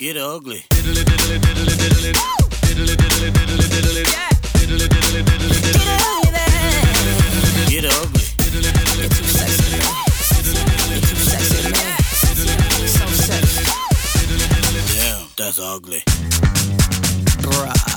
Get ugly. Get ugly. Get too sexy, too sexy, man. So sexy. Damn, that's ugly. Bruh.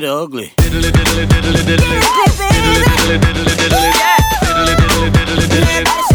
get ugly. Baby. Yeah.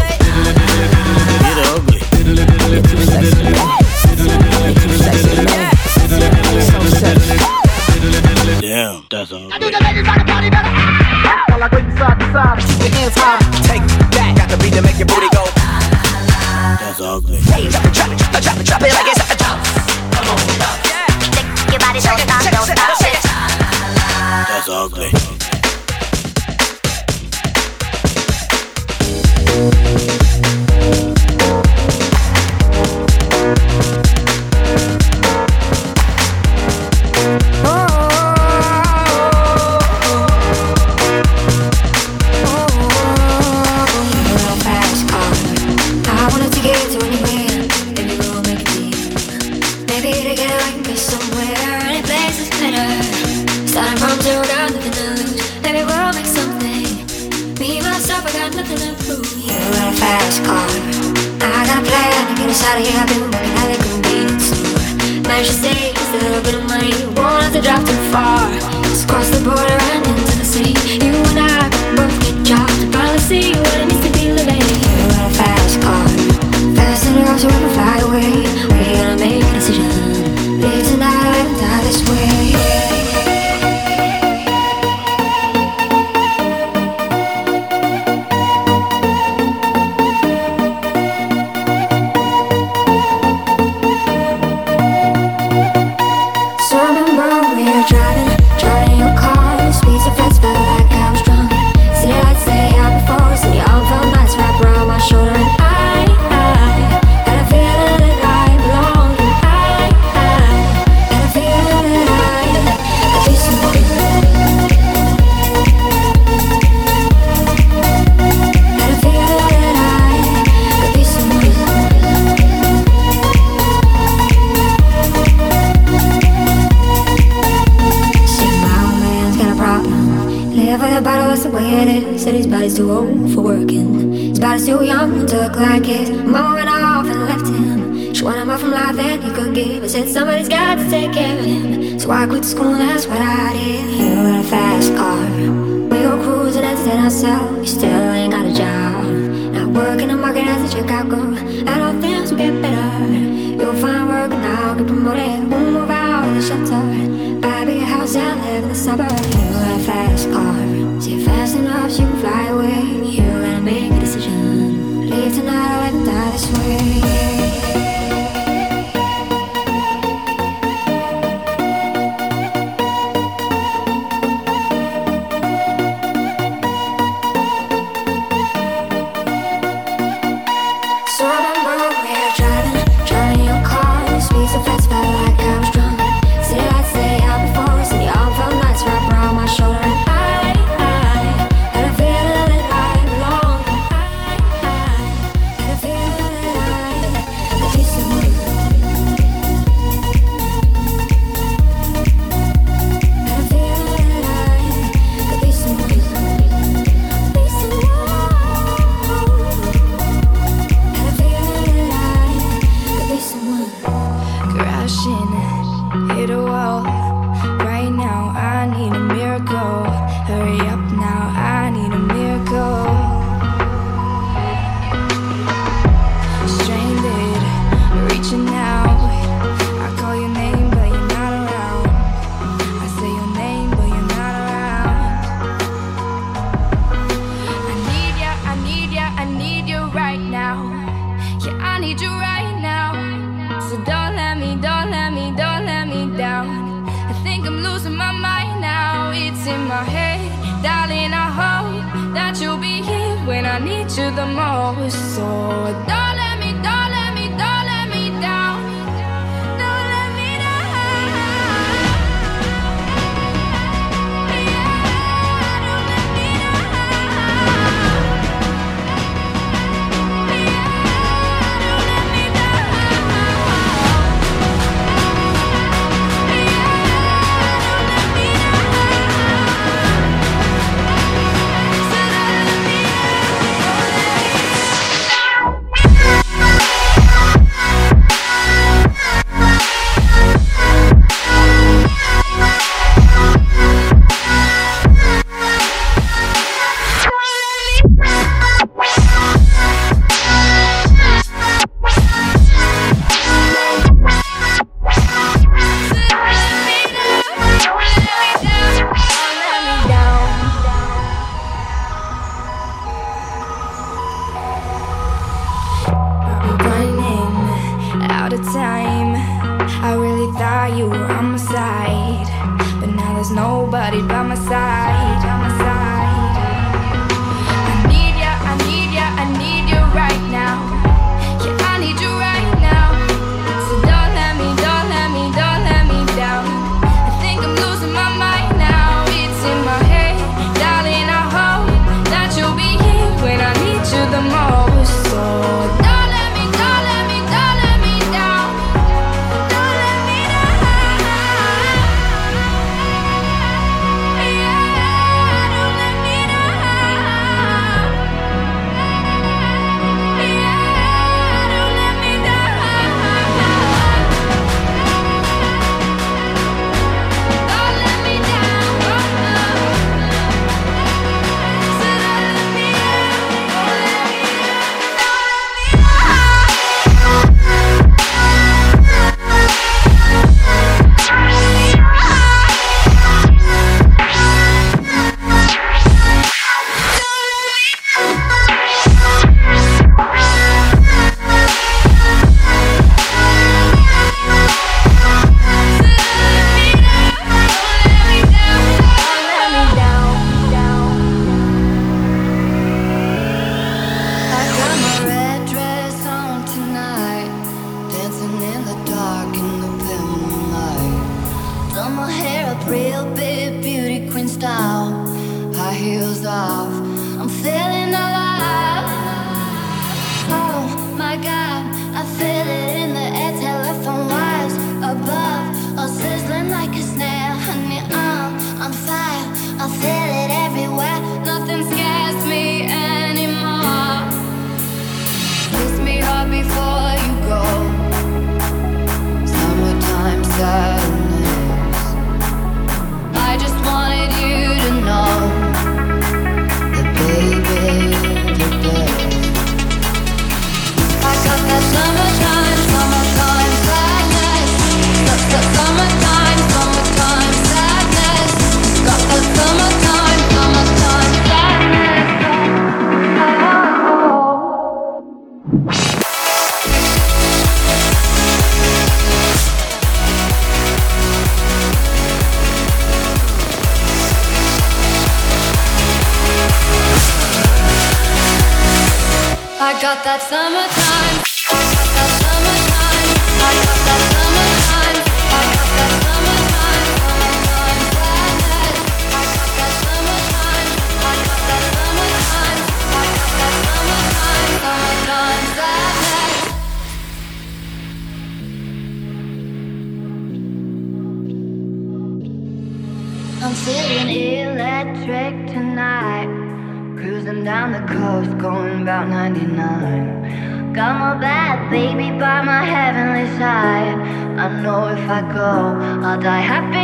Happy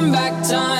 we could turn back time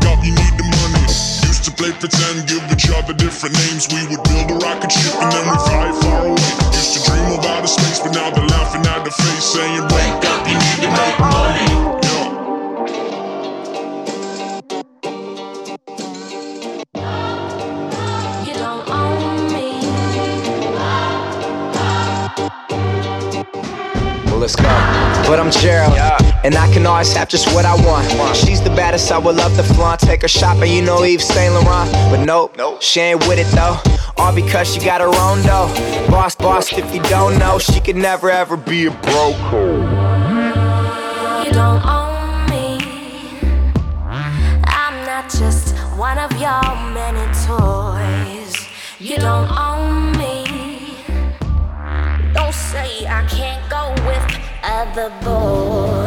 play pretend, give each other different names. We would build a rocket ship and then we fly far away. Used to dream of outer space, but now they're laughing at the face, saying, Wake up, you need to make money. Yeah. You don't own me. Well, let's go. But I'm Gerald, and I can always have just what I want. She's the baddest, I would love to flaunt. Take her shopping, you know Eve Saint Laurent. But nope, she ain't with it though. All because she got her own dough. Boss, boss, if you don't know, she could never ever be a broke. You don't own me. I'm not just one of your many toys. You don't own me. Don't say I can't go with other boys.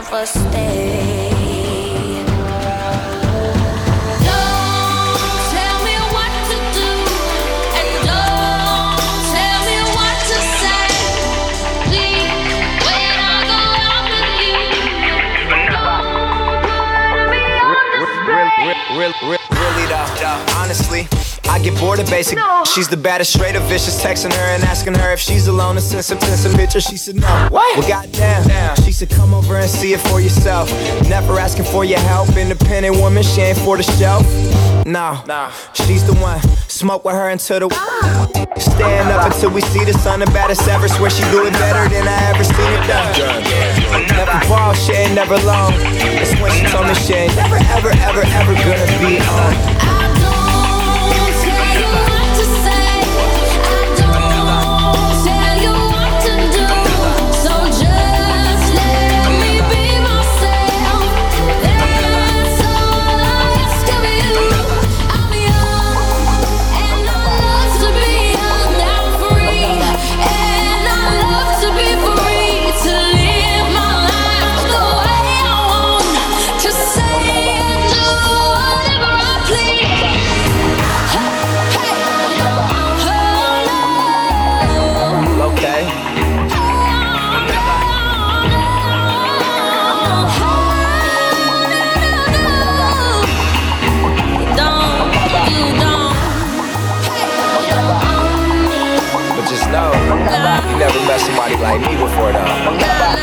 Never stay. Really though, honestly, I get bored of basic. She's the baddest, straight up vicious. Texting her and asking her if she's alone and send some, send some pictures. She said no. What? Well, goddamn. She said come over and see it for yourself. Never asking for your help. Independent woman, she ain't for the shelf. No, no, she's the one. Smoke with her until the. Stand up until we see the sun. The baddest ever. Swear she do it better than I ever seen it done. Never ball, she ain't never long. That's when she told me she ain't never, ever, ever, ever gonna be on. nobody like me before though. Uh,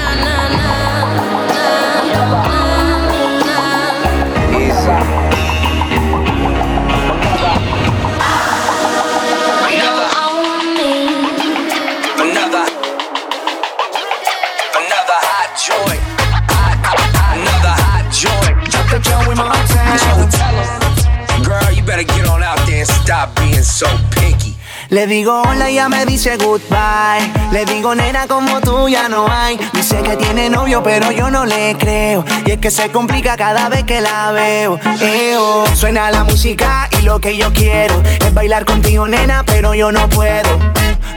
Montana. Tell. Girl, you better get on out there and stop being so picky. Le digo hola y ella me dice goodbye. Le digo nena como tú ya no hay. Dice que tiene novio pero yo no le creo. Y es que se complica cada vez que la veo. Eo. Suena la música y lo que yo quiero es bailar contigo nena pero yo no puedo.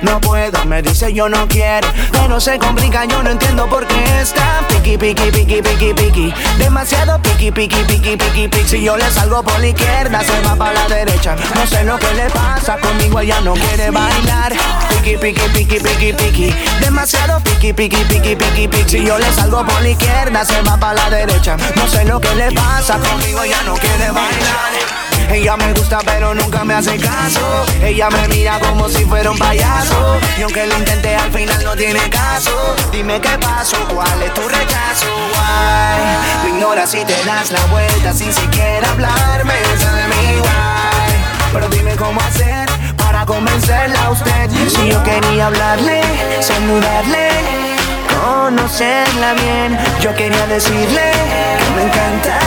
No puedo, me dice yo no quiero, pero se complica, yo no entiendo por qué está piqui, piqui, piqui, piqui, piqui, demasiado piqui Piqui, piqui, piqui, piqui. Si yo le salgo por la izquierda, se va para la derecha. No sé lo que le pasa, conmigo ella no quiere bailar. Piqui, piqui, piqui, piqui, piqui. Demasiado piqui, piqui, piqui, piqui, piqui. Si yo le salgo por la izquierda, se va para la derecha. No sé lo que le pasa, conmigo ella no quiere bailar. Ella me gusta pero nunca me hace caso. Ella me mira como si fuera un payaso. Y aunque lo intenté al final no tiene caso. Dime qué pasó, cuál es tu rechazo. Why? Lo ignoras y te das la vuelta sin siquiera hablarme. Esa de mi why. Pero dime cómo hacer para convencerla a usted. Si yo quería hablarle, saludarle conocerla bien. Yo quería decirle que me encanta.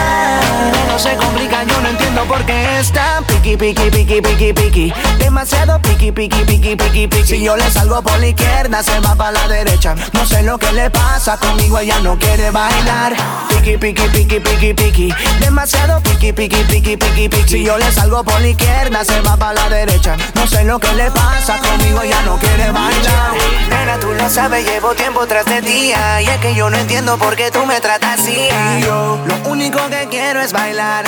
No se complica, yo no entiendo por qué está piqui, piqui, piqui, piqui, piqui. Demasiado piqui, piqui, piqui, piqui, piqui. Si yo le salgo por la izquierda, se va para la derecha. No sé lo que le pasa, conmigo ella no quiere bailar. Piqui, piqui, piqui, piqui, piqui. Demasiado piqui, piqui, piqui, piqui, piqui. Si yo le salgo por la izquierda, se va para la derecha. No sé lo que le pasa, conmigo ella no quiere bailar. Tú lo sabes, llevo tiempo tras de ti. Y es que yo no entiendo por qué tú me tratas así. Lo único que quiero es bailar.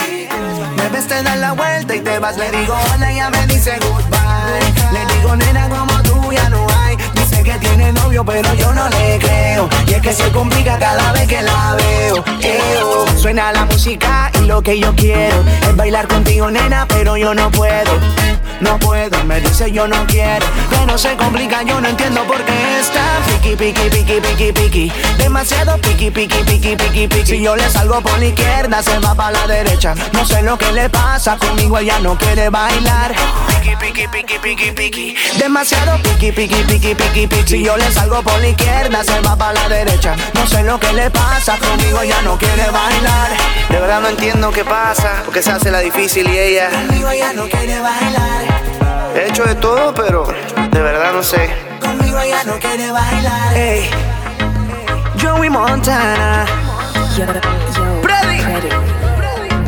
Me ves, te das la vuelta y te vas. Le digo hola, ella me dice goodbye. Le digo nena, como tú ya no hay. Dice que tiene novio, pero yo no le creo. Y es que se complica cada vez que la veo. Eo, suena la música y lo que yo quiero es bailar contigo, nena, pero yo no puedo. No puedo, me dice yo no quiero. No se complica, yo no entiendo por qué está piqui, piqui, piqui, piqui, piqui. Demasiado piqui, piqui, piqui, piqui, piqui. Si yo le salgo por la izquierda, se va para la derecha. No sé lo que le pasa, conmigo ella no quiere bailar. Piqui, piqui, piqui, piqui, piqui. Demasiado piqui, piqui, piqui, piqui, piqui. Si yo le salgo por la izquierda, se va para la derecha. No sé lo que le pasa, conmigo ella no quiere bailar. De verdad no entiendo qué pasa, porque se hace la difícil y ella. Conmigo ella no quiere bailar. He hecho de todo, pero de verdad no sé. Conmigo ella no quiere bailar. Hey, Joey Montana. Ready?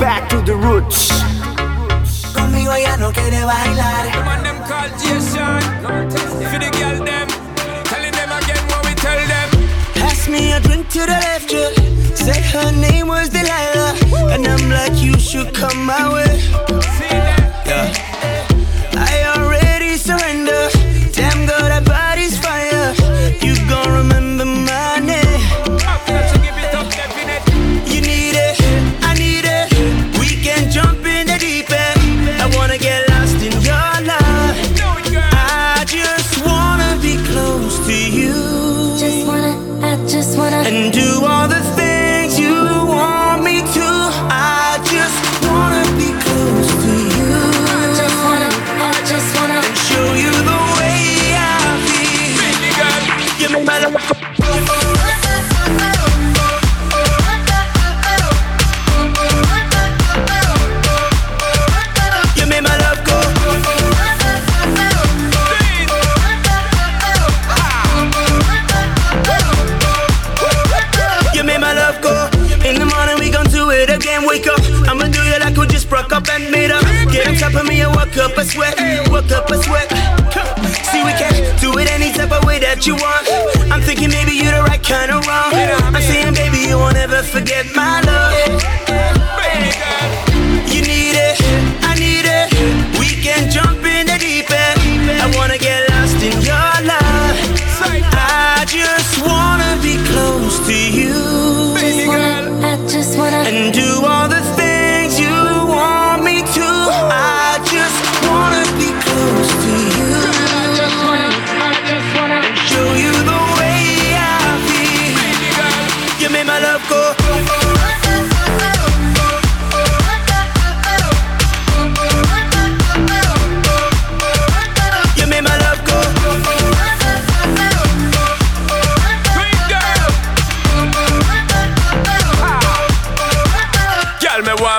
Back to the roots. Conmigo ella no quiere bailar. Man, them call Jason. For the girl, them. Telling them again what we tell them. Pass me a drink to the left, yeah. Said her name was Delilah. And I'm like, you should come my way. Yeah. I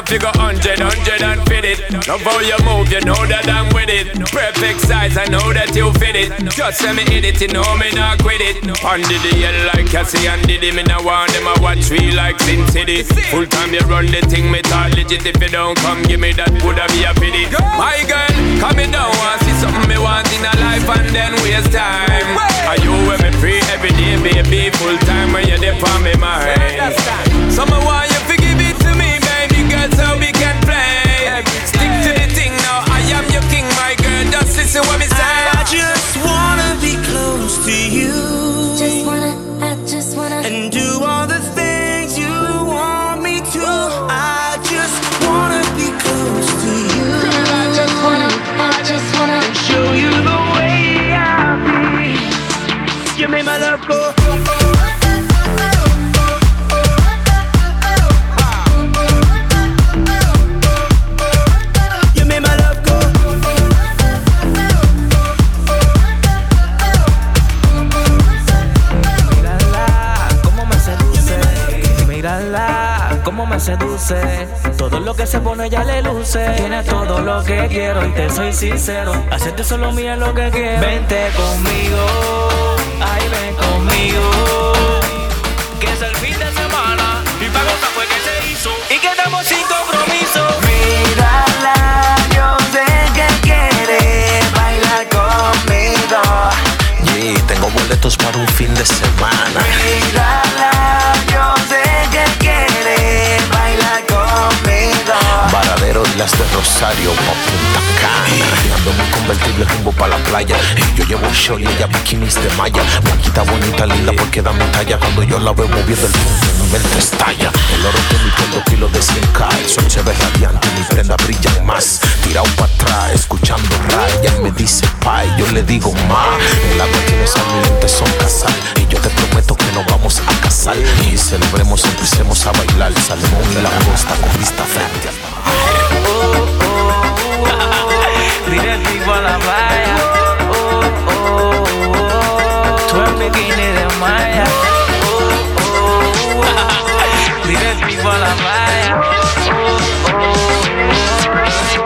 figure hundred, hundred and fit it. Love how you move, you know that I'm with it. Perfect size, I know that you fit it. Just send me hit it, you know me not quit it. On the DL like Cassie and Diddy, me not want them I watch me like Sin City. Full time you run the thing, me talk legit. If you don't come, give me that, woulda be a pity. My girl, come me down, want see something me want in a life and then waste time. Are you with me free every day, baby? Full time when you're there for me, mind. Me want you I just wanna be close to you. Just wanna, I just wanna. And do all the things you want me to. I just wanna be close to you. I just wanna, I just wanna. And show you the way I feel. You made my love go. Todo lo que se pone ya le luce. Tiene todo lo que quiero y te soy sincero. Hacerte solo mía lo que quiero. Vente conmigo, ay ven conmigo. Que es el fin de semana y pa' gozar fue que se hizo. Y quedamos sin compromiso. Mírala, Varadero las de Rosario pa' Punta Cana. Un convertible rumbo pa' la playa. Y yo llevo short y ella bikinis de malla. Blanquita bonita, linda porque da mi talla. Cuando yo la veo moviendo el mundo, mi mente estalla. El oro de mi pelo, kilos de 100k. El sol se ve radiante y mi prenda brilla más. Tirado para atrás, escuchando. Ella me dice pay, yo le digo ma. El agua tiene sal, mi lentes son casal. Y yo te prometo que nos vamos a casar. Y celebremos, empecemos a bailar. Salmón y la costa con vista frente al mar. A la playa. Oh, oh, oh. Tú en bikini de malla. Oh, oh, oh. Directo a la playa. Oh, oh,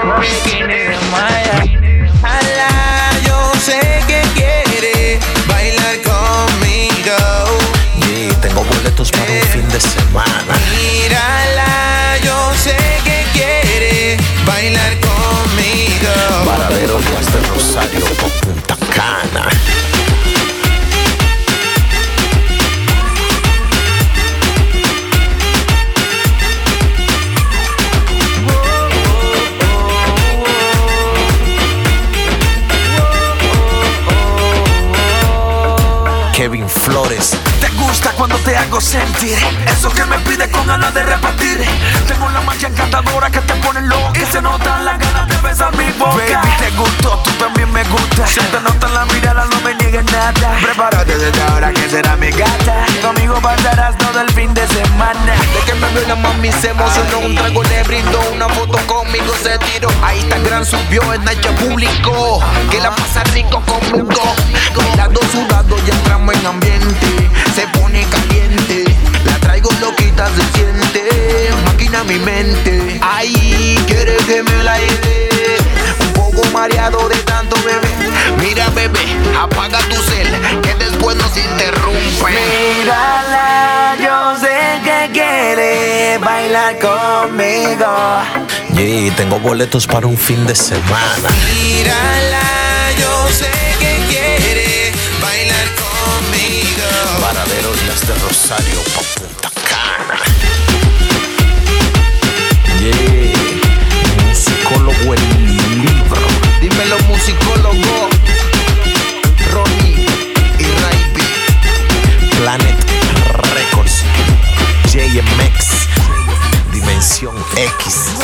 oh. Bikini de malla. Ala, yo sé que quiere bailar conmigo. Yeah, tengo boletos para un fin de semana. Mírala, yo sé que quiere bailar conmigo. Varadero las de Rosario pa' Punta Cana. Kevin Flores. Gusta cuando te hago sentir. Eso que me pide con ganas de repetir Tengo la magia encantadora que te pone loca. Y se notan las ganas de besar mi boca. Baby, te gustó, tú también me gusta. Se te nota en la mirada, no me niegues nada. Prepárate desde ahora que será mi gata. Conmigo pasarás todo el fin de semana. De que me vio la mami se emocionó. Un trago le brindó una foto conmigo se tiró. A Instagram subió en Nacho público. Que la pasa rico conmigo. Bailando sudado y entramos en ambiente. Se pone caliente. La traigo loquita se siente. Máquina mi mente. Ay, quiere que me la lleve. Un poco mareado de tanto bebé Mira bebé, apaga tu cel Que después nos interrumpe. Mírala, yo sé que quiere bailar conmigo. Yeah, tengo boletos para un fin de semana. Mírala, yo sé Varadero las de Rosario pa' Punta Cana. Yeah, musicólogo el libro. Dímelo musicólogo Ronnie y Raiby Planet Records. JMX. Dimensión X.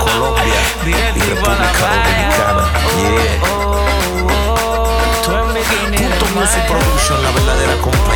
Colombia y República Dominicana. Yeah. Production, la verdadera compañía.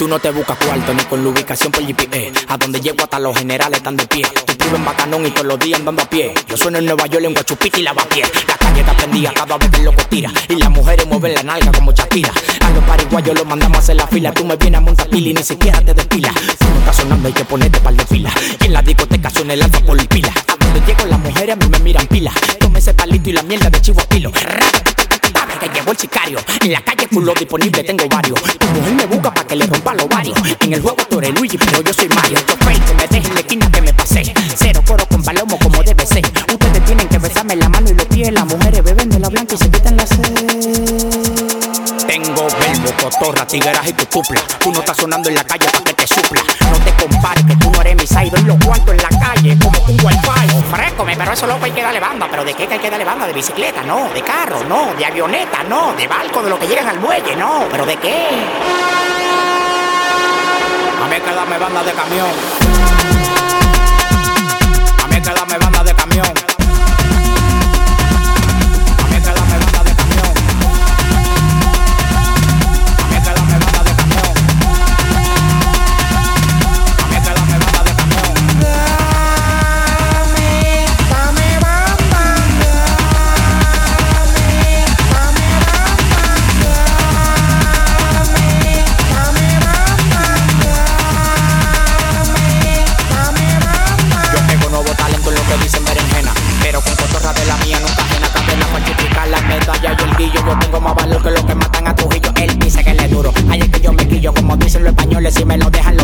Tú no te buscas cuarto ni con la ubicación por GPS. A donde llego hasta los generales están de pie. Tú vives en Bacanón y todos los días andando a pie. Yo sueno en Nueva York en Guachupita y Lavapié. La calle está prendida cada vez que loco tira. Y las mujeres mueven la nalga como Shakira. A los pariguayos los mandamos a hacer la fila. Tú me vienes a montar pila y ni siquiera te despilas. Tú no estás sonando, hay que ponerte par de fila. Y en la discoteca suena el alfa por pila. A donde llego las mujeres a mí me miran pila. Tome ese palito y la mierda de chivo a pilo. Que llegó el sicario. En la calle full disponible tengo varios. Tu mujer me busca para que le rompa los varios. En el juego tú eres Luigi, pero yo soy Mario. Yo que me dejen en esquina que me pasé. Cero coro con palomo como debe ser. Ustedes tienen que besarme la mano y los pies. Las mujeres beben de la blanca y se quitan la sed. Tengo cotorra, tigueras y tu tupla. Tú no estás sonando en la calle para que te supla. No te compares que tú no eres mi side. Doy los cuartos en la calle como un wifi. Frécome, pero eso loco hay que darle banda. ¿Pero de qué hay que darle banda? ¿De bicicleta? No. ¿De carro? No. ¿De avioneta? No. ¿De barco? ¿De lo que llegan al muelle? No. ¿Pero de qué? A mí hay que darme banda de camión. A mí hay que darme banda de camión. y el guillo. Yo tengo más valor que los que matan a Trujillo. Él dice que le duro. Ayer que yo me quillo, como dicen los españoles, si me lo dejan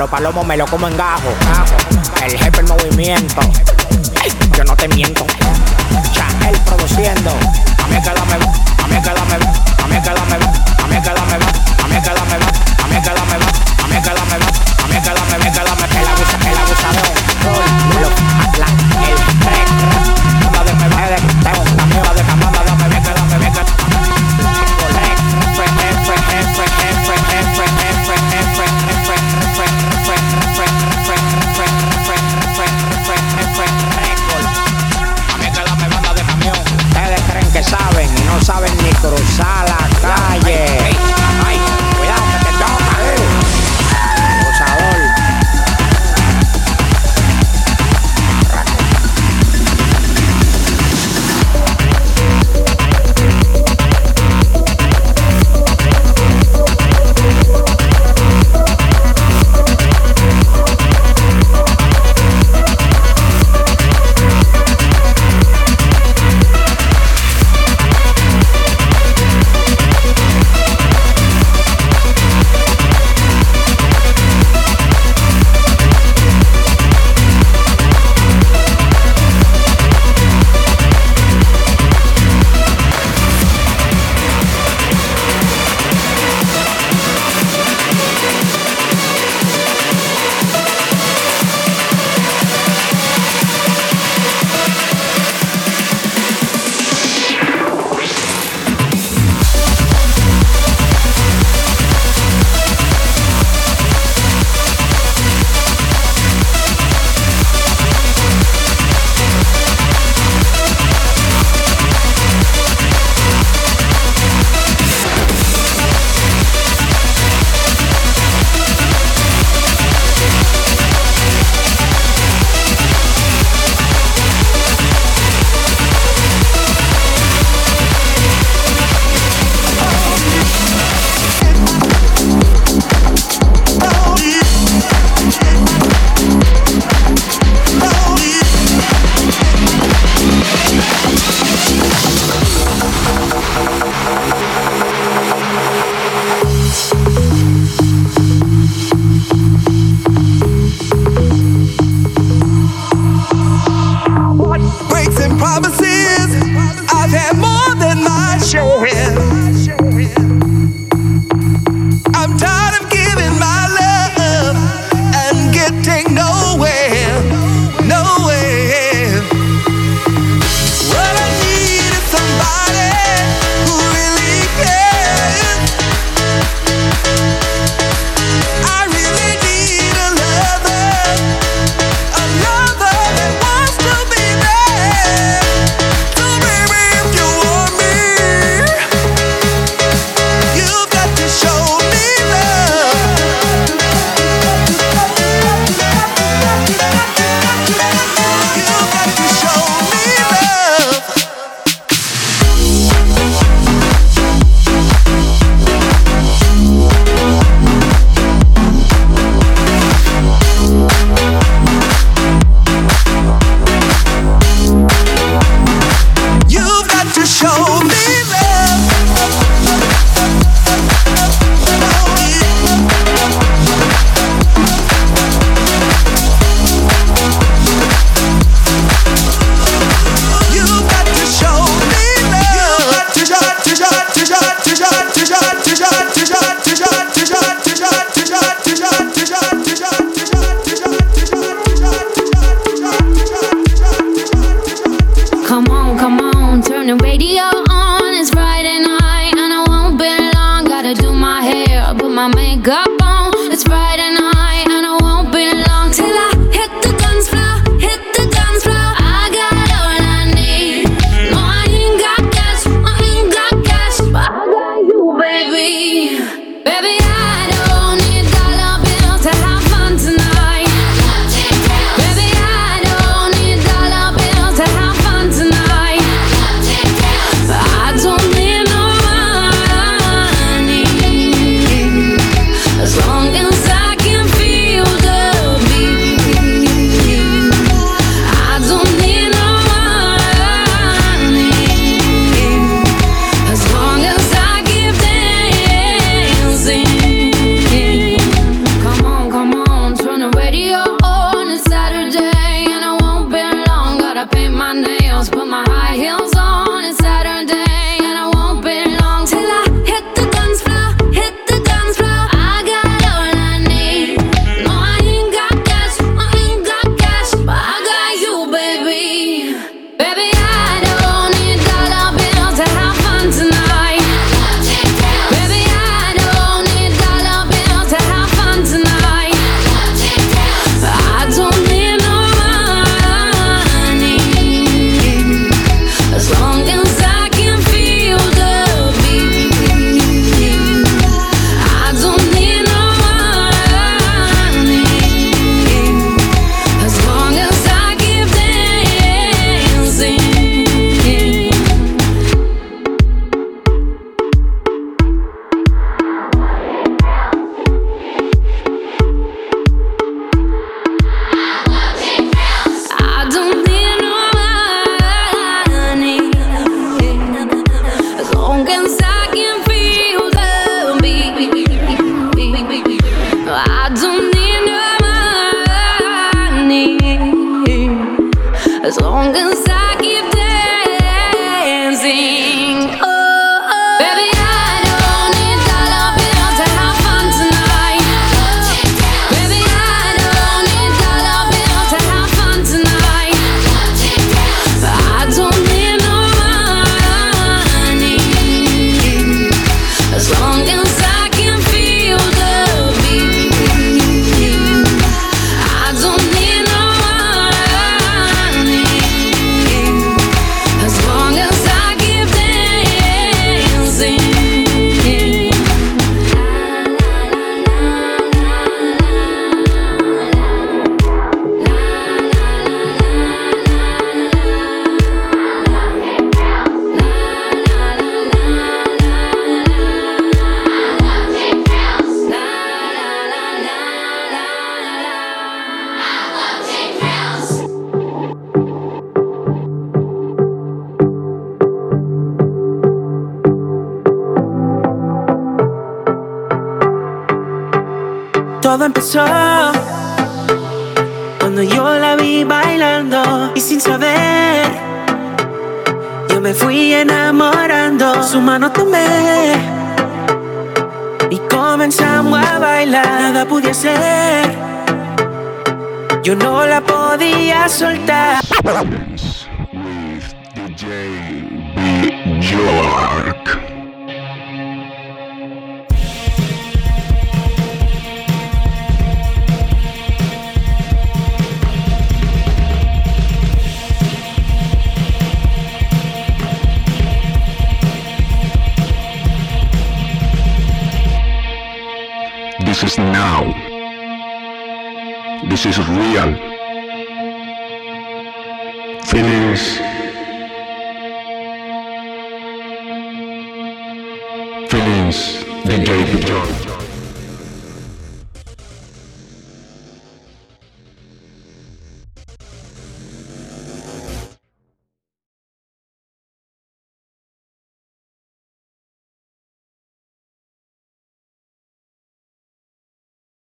los palomos me lo como en gajo, todo empezó cuando yo la vi bailando y sin saber yo me fui enamorando. Su mano tomé y comenzamos a bailar. Nada pude hacer, yo no la podía soltar. With DJ